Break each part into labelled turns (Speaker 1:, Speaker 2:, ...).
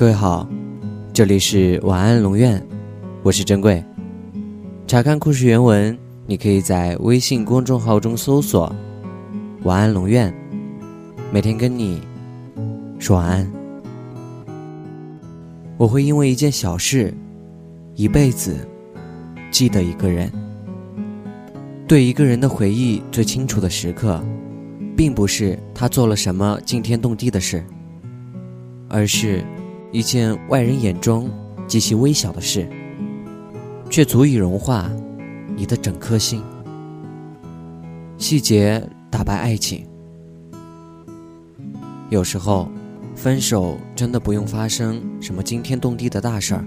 Speaker 1: 各位好，这里是晚安龙院，我是珍贵。查看故事原文，你可以在微信公众号中搜索“晚安龙院”，每天跟你说晚安。我会因为一件小事，一辈子记得一个人。对一个人的回忆最清楚的时刻，并不是他做了什么惊天动地的事，而是。一件外人眼中极其微小的事，却足以融化你的整颗心。细节打败爱情。有时候，分手真的不用发生什么惊天动地的大事儿。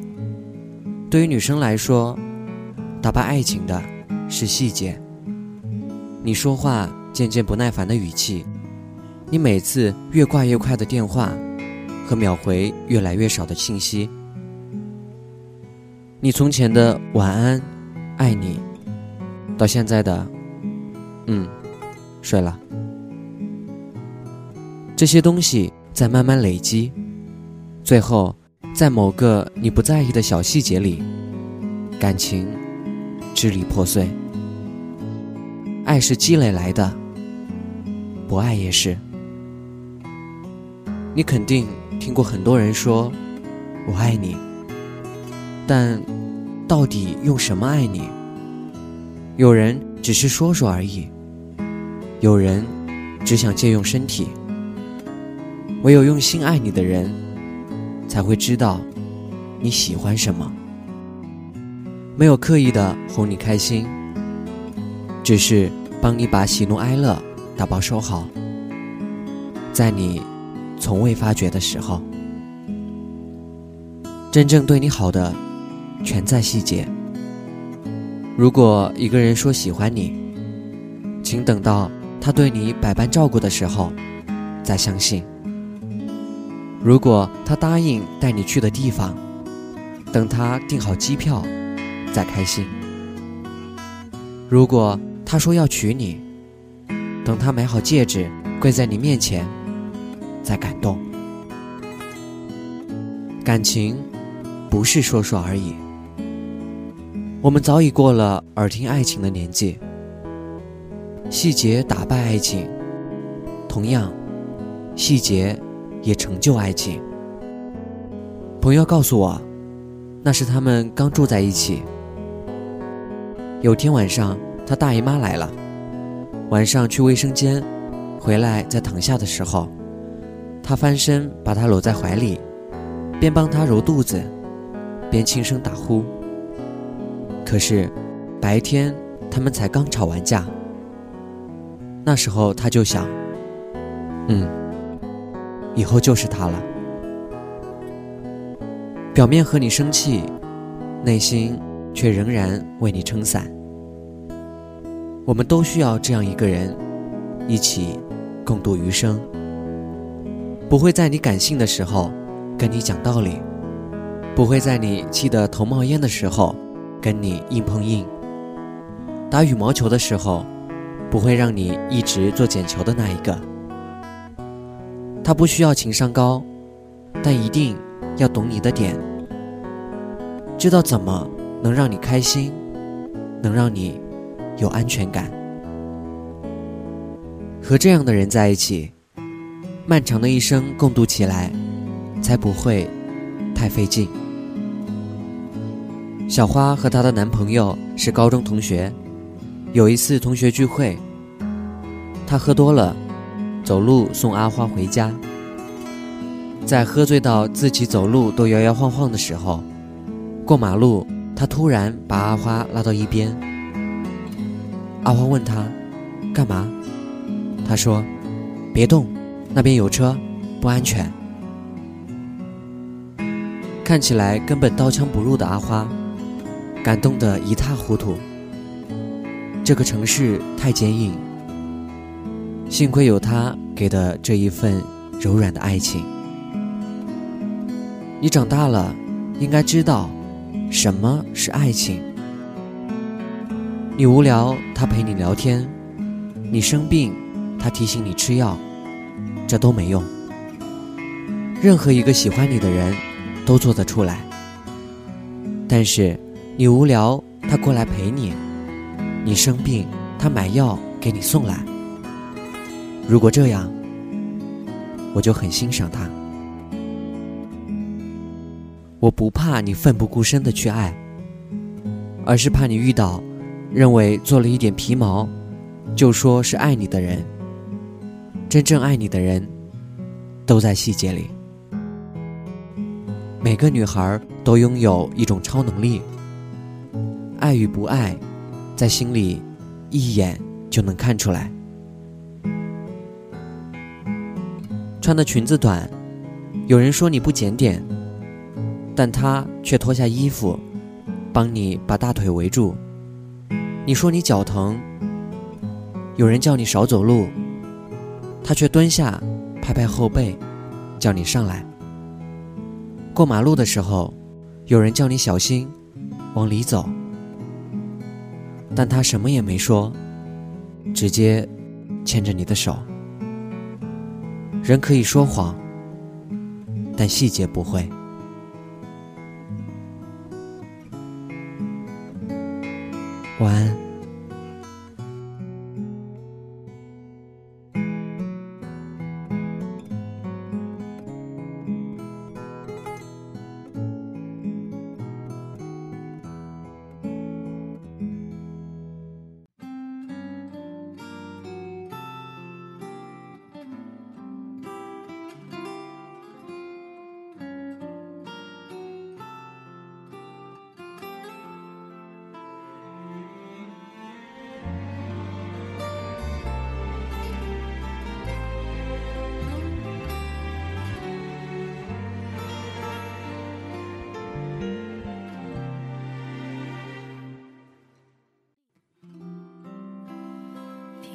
Speaker 1: 对于女生来说，打败爱情的是细节。你说话渐渐不耐烦的语气，你每次越挂越快的电话。和秒回越来越少的信息，你从前的晚安，爱你，到现在的，嗯，睡了，这些东西在慢慢累积，最后在某个你不在意的小细节里，感情支离破碎。爱是积累来的，不爱也是。你肯定。听过很多人说“我爱你”，但到底用什么爱你？有人只是说说而已，有人只想借用身体。唯有用心爱你的人，才会知道你喜欢什么。没有刻意的哄你开心，只是帮你把喜怒哀乐打包收好，在你。从未发觉的时候，真正对你好的，全在细节。如果一个人说喜欢你，请等到他对你百般照顾的时候，再相信。如果他答应带你去的地方，等他订好机票，再开心。如果他说要娶你，等他买好戒指，跪在你面前。在感动，感情不是说说而已。我们早已过了耳听爱情的年纪，细节打败爱情，同样，细节也成就爱情。朋友告诉我，那是他们刚住在一起。有天晚上，他大姨妈来了，晚上去卫生间，回来在躺下的时候。他翻身把她搂在怀里，边帮她揉肚子，边轻声打呼。可是，白天他们才刚吵完架。那时候他就想，嗯，以后就是他了。表面和你生气，内心却仍然为你撑伞。我们都需要这样一个人，一起共度余生。不会在你感性的时候跟你讲道理，不会在你气得头冒烟的时候跟你硬碰硬。打羽毛球的时候，不会让你一直做捡球的那一个。他不需要情商高，但一定要懂你的点，知道怎么能让你开心，能让你有安全感。和这样的人在一起。漫长的一生共度起来，才不会太费劲。小花和她的男朋友是高中同学，有一次同学聚会，她喝多了，走路送阿花回家。在喝醉到自己走路都摇摇晃晃的时候，过马路，他突然把阿花拉到一边。阿花问他：“干嘛？”他说：“别动。”那边有车，不安全。看起来根本刀枪不入的阿花，感动得一塌糊涂。这个城市太坚硬，幸亏有他给的这一份柔软的爱情。你长大了，应该知道什么是爱情。你无聊，他陪你聊天；你生病，他提醒你吃药。这都没用。任何一个喜欢你的人，都做得出来。但是你无聊，他过来陪你；你生病，他买药给你送来。如果这样，我就很欣赏他。我不怕你奋不顾身的去爱，而是怕你遇到认为做了一点皮毛，就说是爱你的人。真正爱你的人，都在细节里。每个女孩都拥有一种超能力，爱与不爱，在心里一眼就能看出来。穿的裙子短，有人说你不检点。但他却脱下衣服，帮你把大腿围住。你说你脚疼，有人叫你少走路，他却蹲下拍拍后背，叫你上来。过马路的时候，有人叫你小心，往里走，但他什么也没说，直接牵着你的手。人可以说谎，但细节不会。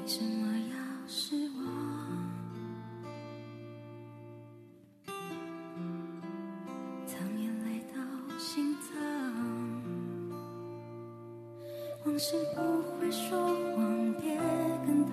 Speaker 1: 为
Speaker 2: 什么要失望藏眼泪到心脏？往事不会说谎，别跟他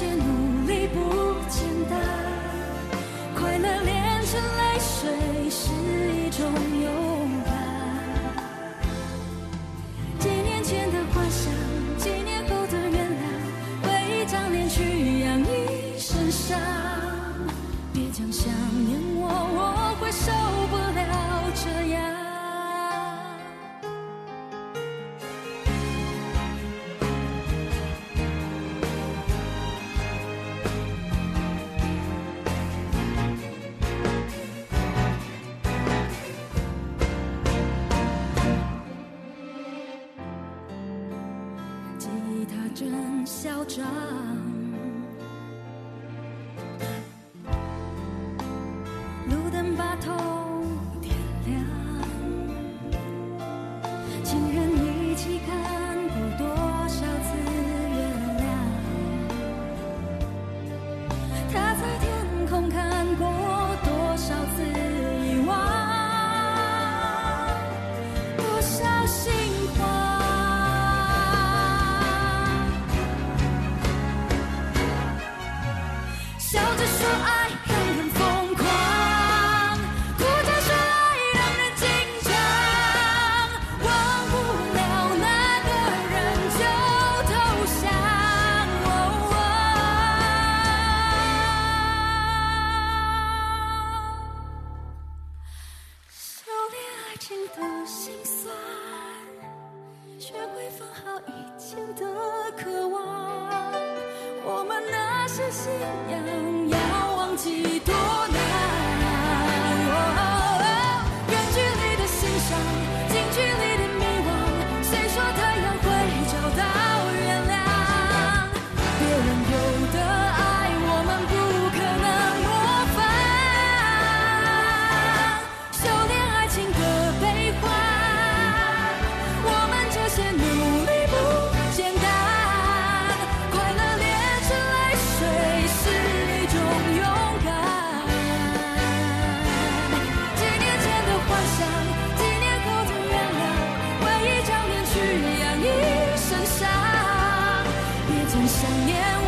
Speaker 2: 这他真嚣张，是信仰要忘记多难。想念